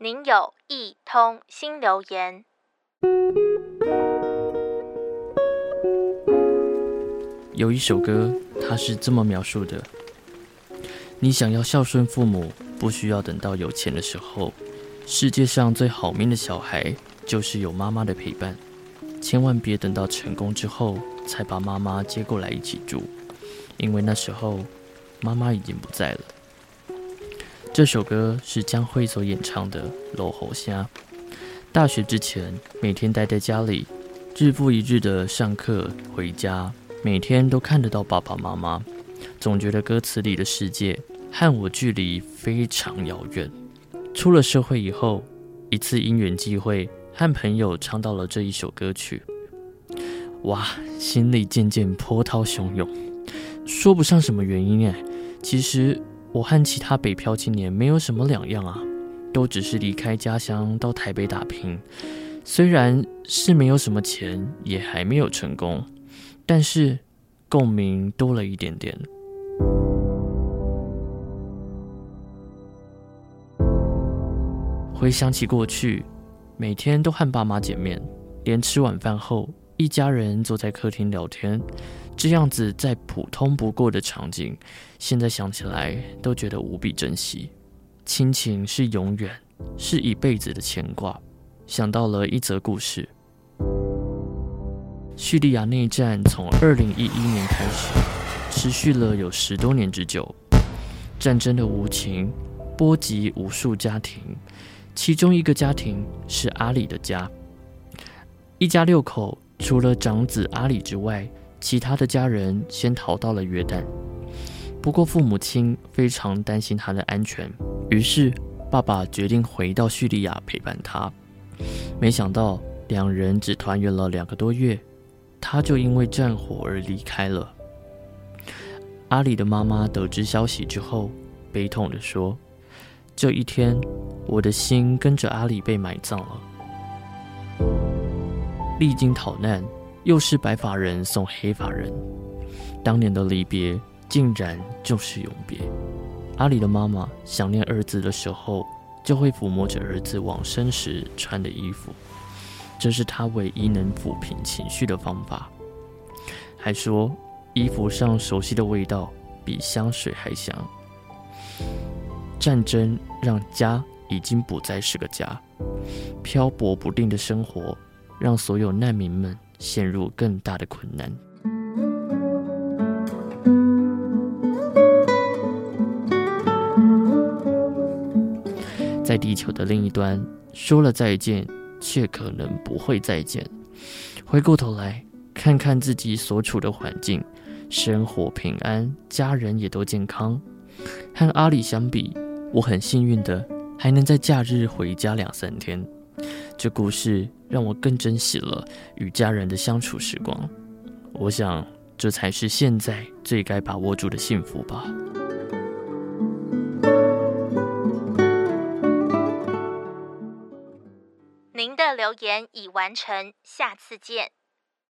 您有一通新留言。有一首歌，它是这么描述的：你想要孝顺父母，不需要等到有钱的时候。世界上最好命的小孩，就是有妈妈的陪伴。千万别等到成功之后，才把妈妈接过来一起住，因为那时候妈妈已经不在了。这首歌是江蕙所演唱的《落雨声》。大学之前，每天待在家里，日复一日的上课回家，每天都看得到爸爸妈妈，总觉得歌词里的世界和我距离非常遥远。出了社会以后，一次因缘际会，和朋友唱到了这一首歌曲，哇，心里渐渐波涛汹涌，说不上什么原因哎，其实。我和其他北漂青年没有什么两样啊，都只是离开家乡到台北打拼。虽然是没有什么钱，也还没有成功，但是共鸣多了一点点。回想起过去，每天都和爸妈见面，连吃晚饭后，一家人坐在客厅聊天。这样子再普通不过的场景，现在想起来都觉得无比珍惜。亲情是永远，是一辈子的牵挂。想到了一则故事：叙利亚内战从二零一一年开始，持续了有十多年之久。战争的无情波及无数家庭，其中一个家庭是阿里的家。一家六口，除了长子阿里之外，其他的家人先逃到了约旦，不过父母亲非常担心他的安全，于是爸爸决定回到叙利亚陪伴他。没想到两人只团圆了两个多月，他就因为战火而离开了。阿里的妈妈得知消息之后，悲痛地说：“这一天，我的心跟着阿里被埋葬了。”历经逃难。又是白发人送黑发人，当年的离别竟然就是永别。阿里的妈妈想念儿子的时候，就会抚摸着儿子往生时穿的衣服，这是他唯一能抚平情绪的方法。还说衣服上熟悉的味道比香水还香。战争让家已经不再是个家，漂泊不定的生活让所有难民们。陷入更大的困难。在地球的另一端，说了再见，却可能不会再见。回过头来看看自己所处的环境，生活平安，家人也都健康。和阿里相比，我很幸运的还能在假日回家两三天。这故事让我更珍惜了与家人的相处时光。我想，这才是现在最该把握住的幸福吧。您的留言已完成，下次见。